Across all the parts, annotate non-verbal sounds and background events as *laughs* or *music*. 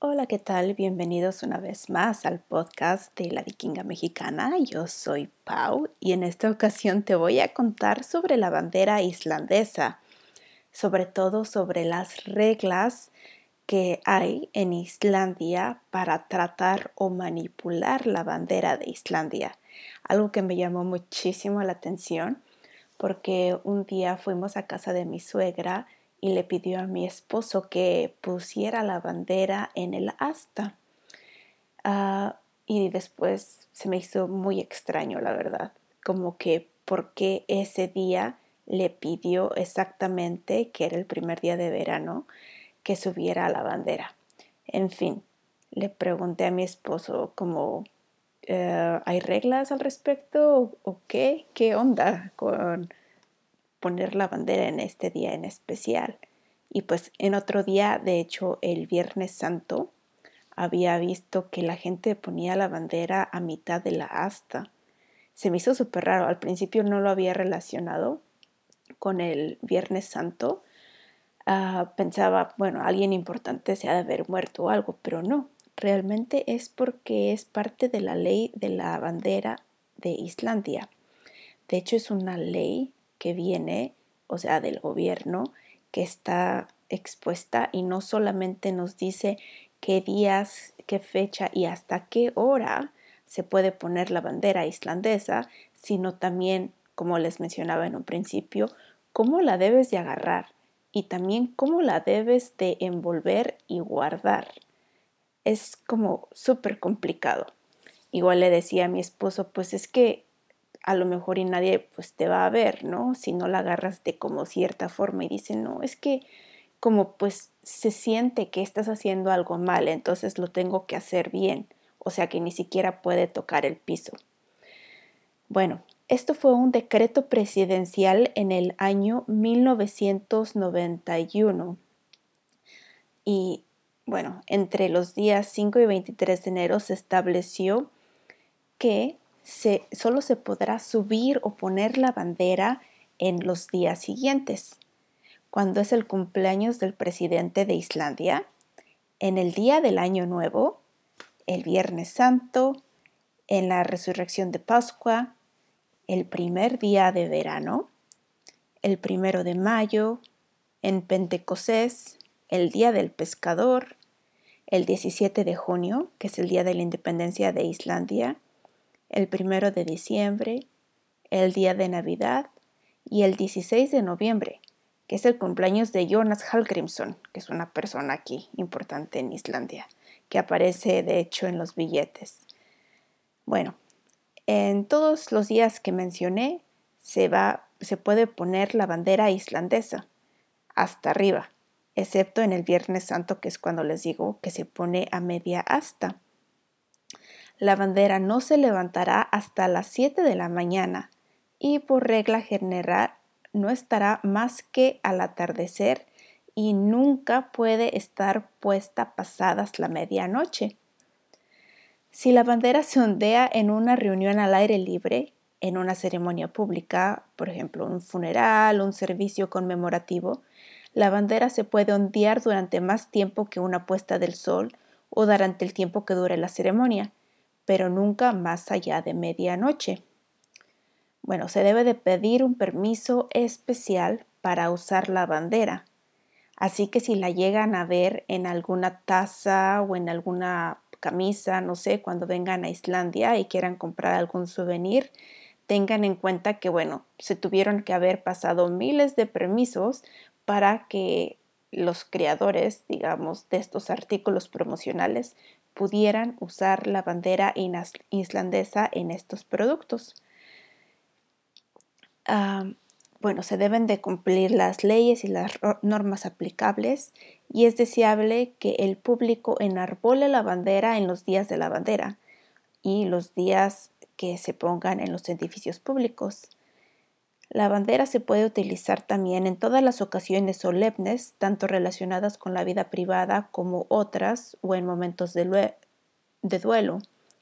Hola, ¿qué tal? Bienvenidos una vez más al podcast de la vikinga mexicana. Yo soy Pau y en esta ocasión te voy a contar sobre la bandera islandesa, sobre todo sobre las reglas que hay en Islandia para tratar o manipular la bandera de Islandia. Algo que me llamó muchísimo la atención porque un día fuimos a casa de mi suegra y le pidió a mi esposo que pusiera la bandera en el asta. Ah, y después se me hizo muy extraño, la verdad, como que por qué ese día le pidió exactamente, que era el primer día de verano, que subiera la bandera. En fin, le pregunté a mi esposo como, eh, ¿hay reglas al respecto o qué? ¿Qué onda con poner la bandera en este día en especial. Y pues en otro día, de hecho el Viernes Santo, había visto que la gente ponía la bandera a mitad de la asta. Se me hizo súper raro. Al principio no lo había relacionado con el Viernes Santo. Ah, pensaba, bueno, alguien importante se ha de haber muerto o algo, pero no. Realmente es porque es parte de la ley de la bandera de Islandia. De hecho, es una ley que viene, o sea, del gobierno, que está expuesta y no solamente nos dice qué días, qué fecha y hasta qué hora se puede poner la bandera islandesa, sino también, como les mencionaba en un principio, cómo la debes de agarrar y también cómo la debes de envolver y guardar. Es como súper complicado. Igual le decía a mi esposo, pues es que a lo mejor y nadie pues te va a ver, ¿no? Si no la agarras de como cierta forma y dice, no, es que como pues se siente que estás haciendo algo mal, entonces lo tengo que hacer bien, o sea que ni siquiera puede tocar el piso. Bueno, esto fue un decreto presidencial en el año 1991 y bueno, entre los días 5 y 23 de enero se estableció que solo se podrá subir o poner la bandera en los días siguientes. Cuando es el cumpleaños del presidente de Islandia, en el día del Año Nuevo, el Viernes Santo, en la resurrección de Pascua, el primer día de verano, el primero de mayo, en Pentecostés, el día del pescador, el 17 de junio, que es el día de la independencia de Islandia, el primero de diciembre, el día de Navidad y el 16 de noviembre, que es el cumpleaños de Jonas Hallgrimsson, que es una persona aquí importante en Islandia, que aparece de hecho en los billetes. Bueno, en todos los días que mencioné se, va, se puede poner la bandera islandesa hasta arriba, excepto en el Viernes Santo, que es cuando les digo que se pone a media asta. La bandera no se levantará hasta las 7 de la mañana y por regla general no estará más que al atardecer y nunca puede estar puesta pasadas la medianoche. Si la bandera se ondea en una reunión al aire libre, en una ceremonia pública, por ejemplo, un funeral, un servicio conmemorativo, la bandera se puede ondear durante más tiempo que una puesta del sol o durante el tiempo que dure la ceremonia pero nunca más allá de medianoche. Bueno, se debe de pedir un permiso especial para usar la bandera. Así que si la llegan a ver en alguna taza o en alguna camisa, no sé, cuando vengan a Islandia y quieran comprar algún souvenir, tengan en cuenta que, bueno, se tuvieron que haber pasado miles de permisos para que los creadores, digamos, de estos artículos promocionales pudieran usar la bandera islandesa en estos productos. bueno, se deben de cumplir las leyes y las normas aplicables y es deseable que el público enarbole la bandera en los días de la bandera y los días que se pongan en los edificios públicos. La bandera se puede utilizar también en todas las ocasiones solemnes, tanto relacionadas con la vida privada como otras o en momentos de, duelo.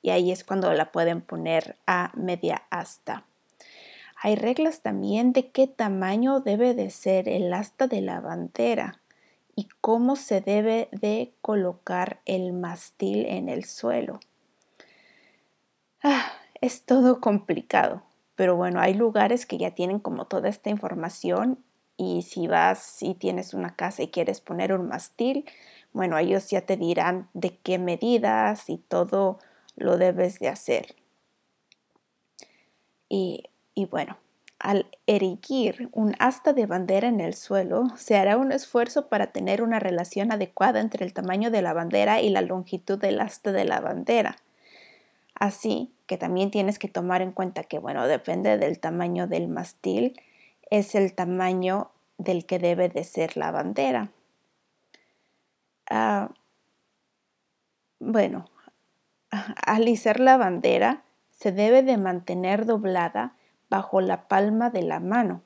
Y ahí es cuando la pueden poner a media asta. Hay reglas también de qué tamaño debe de ser el asta de la bandera. y cómo se debe de colocar el mastil en el suelo. Ah, es todo complicado, pero bueno, hay lugares que ya tienen como toda esta información y si vas y tienes una casa y quieres poner un mastil, bueno, ellos ya te dirán de qué medidas y todo lo debes de hacer. Y, y bueno, al erigir un asta de bandera en el suelo, se hará un esfuerzo para tener una relación adecuada entre el tamaño de la bandera y la longitud del asta de la bandera. Así que también tienes que tomar en cuenta que, bueno, depende del tamaño del mastil, es el tamaño del que debe de ser la bandera. Ah, bueno, *laughs* al izar la bandera se debe de mantener doblada bajo la palma de la mano.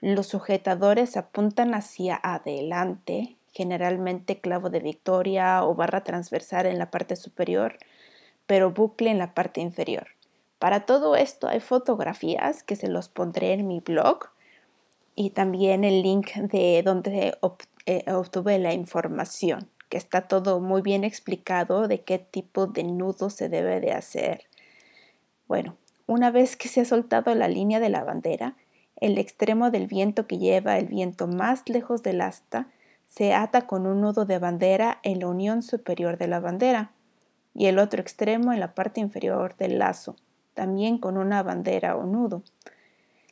Los sujetadores apuntan hacia adelante, generalmente clavo de victoria o barra transversal en la parte superior, pero bucle en la parte inferior. Para todo esto hay fotografías que se los pondré en mi blog y también el link de donde eh, obtuve la información, que está todo muy bien explicado de qué tipo de nudo se debe de hacer. Bueno, una vez que se ha soltado la línea de la bandera, el extremo del viento que lleva el viento más lejos del asta se ata con un nudo de bandera en la unión superior de la bandera y el otro extremo en la parte inferior del lazo, también con una bandera o nudo.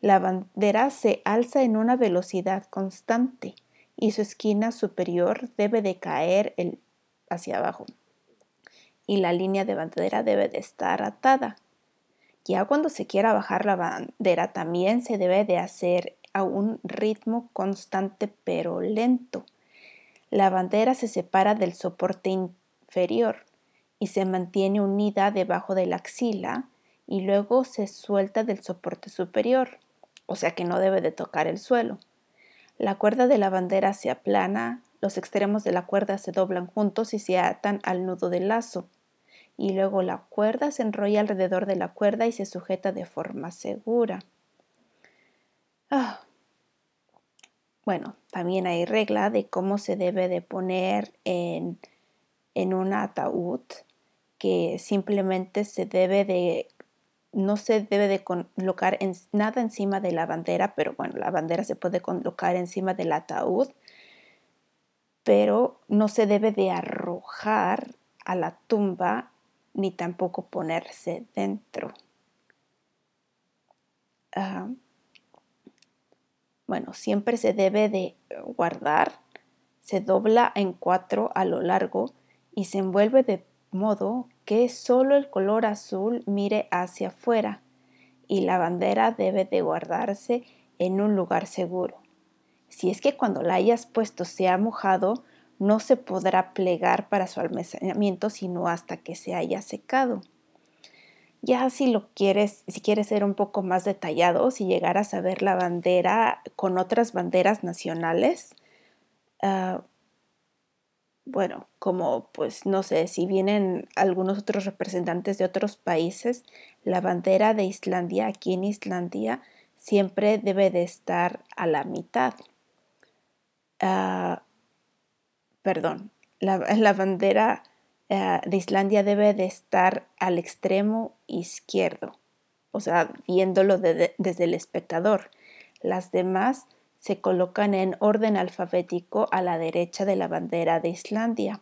La bandera se alza en una velocidad constante y su esquina superior debe de caer hacia abajo y la línea de bandera debe de estar atada. Ya cuando se quiera bajar la bandera también se debe de hacer a un ritmo constante pero lento. La bandera se separa del soporte inferior y se mantiene unida debajo de la axila y luego se suelta del soporte superior o sea que no debe de tocar el suelo. La cuerda de la bandera se aplana, los extremos de la cuerda se doblan juntos y se atan al nudo del lazo, y luego la cuerda se enrolla alrededor de la cuerda y se sujeta de forma segura. Ah. Bueno, también hay regla de cómo se debe de poner en, en un ataúd, que simplemente se debe de no se debe de colocar nada encima de la bandera, pero bueno, la bandera se puede colocar encima del ataúd, pero no se debe de arrojar a la tumba ni tampoco ponerse dentro. bueno, siempre se debe de guardar, se dobla en cuatro a lo largo y se envuelve de modo que solo el color azul mire hacia afuera y la bandera debe de guardarse en un lugar seguro. Si es que cuando la hayas puesto se ha mojado, no se podrá plegar para su almacenamiento sino hasta que se haya secado. Ya si lo quieres, si quieres ser un poco más detallado, si llegaras a ver la bandera con otras banderas nacionales, ah, bueno, como pues no sé, si vienen algunos otros representantes de otros países, la bandera de Islandia aquí en Islandia siempre debe de estar a la mitad. Ah, perdón, la, *laughs* bandera ah, de Islandia debe de estar al extremo izquierdo, o sea, viéndolo desde el espectador. Las demás se colocan en orden alfabético a la derecha de la bandera de Islandia.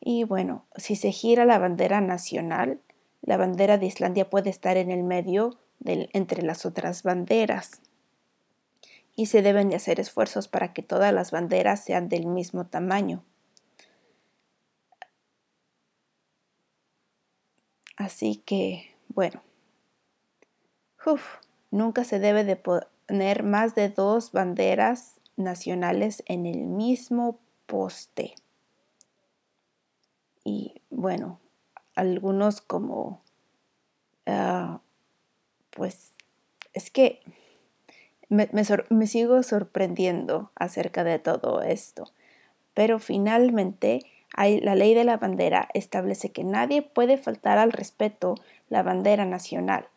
Y bueno, si se gira la bandera nacional, la bandera de Islandia puede estar en el medio entre las otras banderas. Y se deben de hacer esfuerzos para que todas las banderas sean del mismo tamaño. Así que, bueno. Uf, Nunca se debe de poner más de dos banderas nacionales en el mismo poste. Y bueno, algunos como, ah, pues es que me, me, sigo sorprendiendo acerca de todo esto. Pero finalmente hay, la ley de la bandera establece que nadie puede faltar al respeto la bandera nacional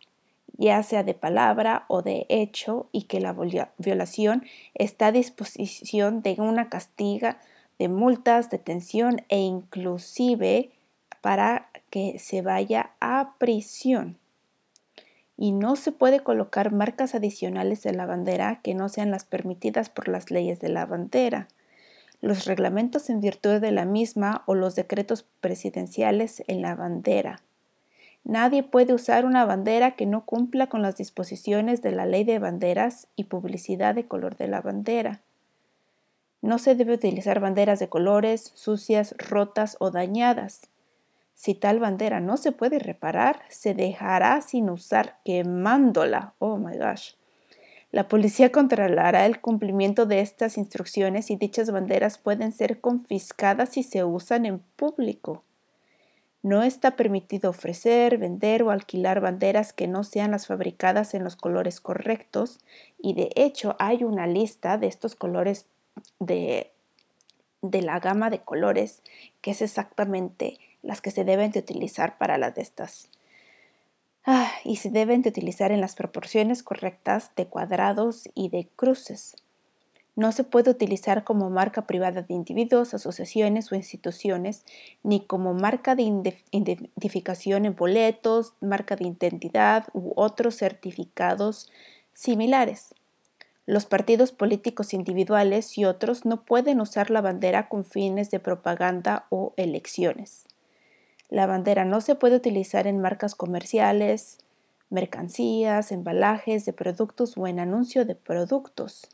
ya sea de palabra o de hecho, y que la violación está a disposición de una castiga de multas, detención e inclusive para que se vaya a prisión. Y no se puede colocar marcas adicionales de la bandera que no sean las permitidas por las leyes de la bandera, los reglamentos en virtud de la misma o los decretos presidenciales en la bandera. Nadie puede usar una bandera que no cumpla con las disposiciones de la ley de banderas y publicidad de color de la bandera. No se debe utilizar banderas de colores sucias, rotas o dañadas. Si tal bandera no se puede reparar, se dejará sin usar quemándola. Oh my gosh. La policía controlará el cumplimiento de estas instrucciones y dichas banderas pueden ser confiscadas si se usan en público. No está permitido ofrecer, vender o alquilar banderas que no sean las fabricadas en los colores correctos y de hecho hay una lista de estos colores de, de la gama de colores, que es exactamente las que se deben de utilizar para las de estas. Ah, y se deben de utilizar en las proporciones correctas de cuadrados y de cruces. No se puede utilizar como marca privada de individuos, asociaciones o instituciones, ni como marca de identificación en boletos, marca de identidad u otros certificados similares. Los partidos políticos individuales y otros no pueden usar la bandera con fines de propaganda o elecciones. La bandera no se puede utilizar en marcas comerciales, mercancías, embalajes de productos o en anuncio de productos.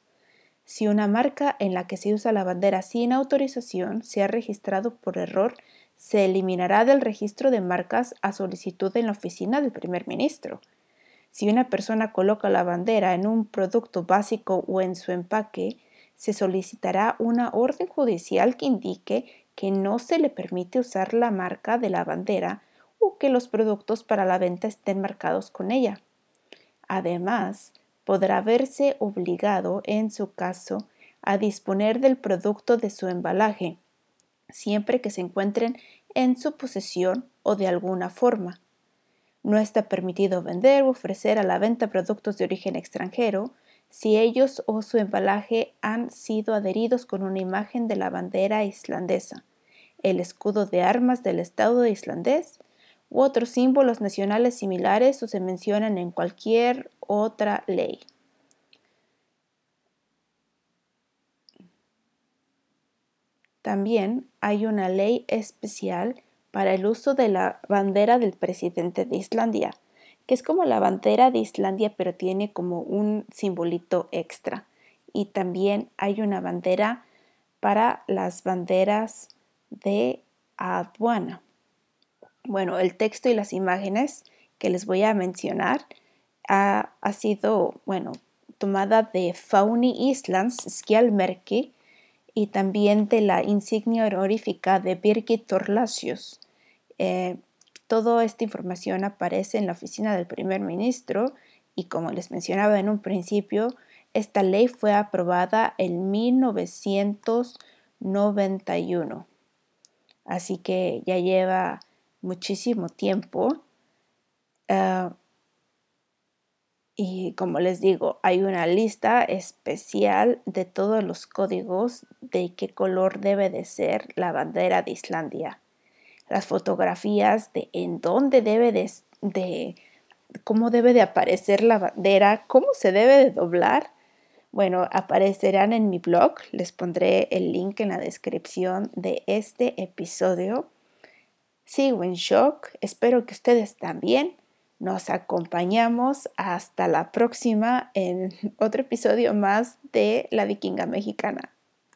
Si una marca en la que se usa la bandera sin autorización se ha registrado por error, se eliminará del registro de marcas a solicitud en la oficina del primer ministro. Si una persona coloca la bandera en un producto básico o en su empaque, se solicitará una orden judicial que indique que no se le permite usar la marca de la bandera o que los productos para la venta estén marcados con ella. Además, podrá verse obligado, en su caso, a disponer del producto de su embalaje, siempre que se encuentren en su posesión o de alguna forma. No está permitido vender o ofrecer a la venta productos de origen extranjero si ellos o su embalaje han sido adheridos con una imagen de la bandera islandesa, el escudo de armas del Estado islandés u otros símbolos nacionales similares o se mencionan en cualquier otra ley. También hay una ley especial para el uso de la bandera del presidente de Islandia, que es como la bandera de Islandia pero tiene como un simbolito extra. Y también hay una bandera para las banderas de aduana. Bueno, el texto y las imágenes que les voy a mencionar ha, sido, bueno, tomada de Fauni Islands Skjalmerki y también de la insignia honorífica de Birgit Thorlacius. Eh, toda esta información aparece en la oficina del primer ministro y como les mencionaba en un principio, esta ley fue aprobada en 1991. Así que ya lleva muchísimo tiempo. Ah, y como les digo, hay una lista especial de todos los códigos de qué color debe de ser la bandera de Islandia. Las fotografías de en dónde debe de, de cómo debe de aparecer la bandera, cómo se debe de doblar. Bueno, aparecerán en mi blog. Les pondré el link en la descripción de este episodio. Sigo en shock. Espero que ustedes también. Nos acompañamos hasta la próxima en *laughs* otro episodio más de La Vikinga Mexicana.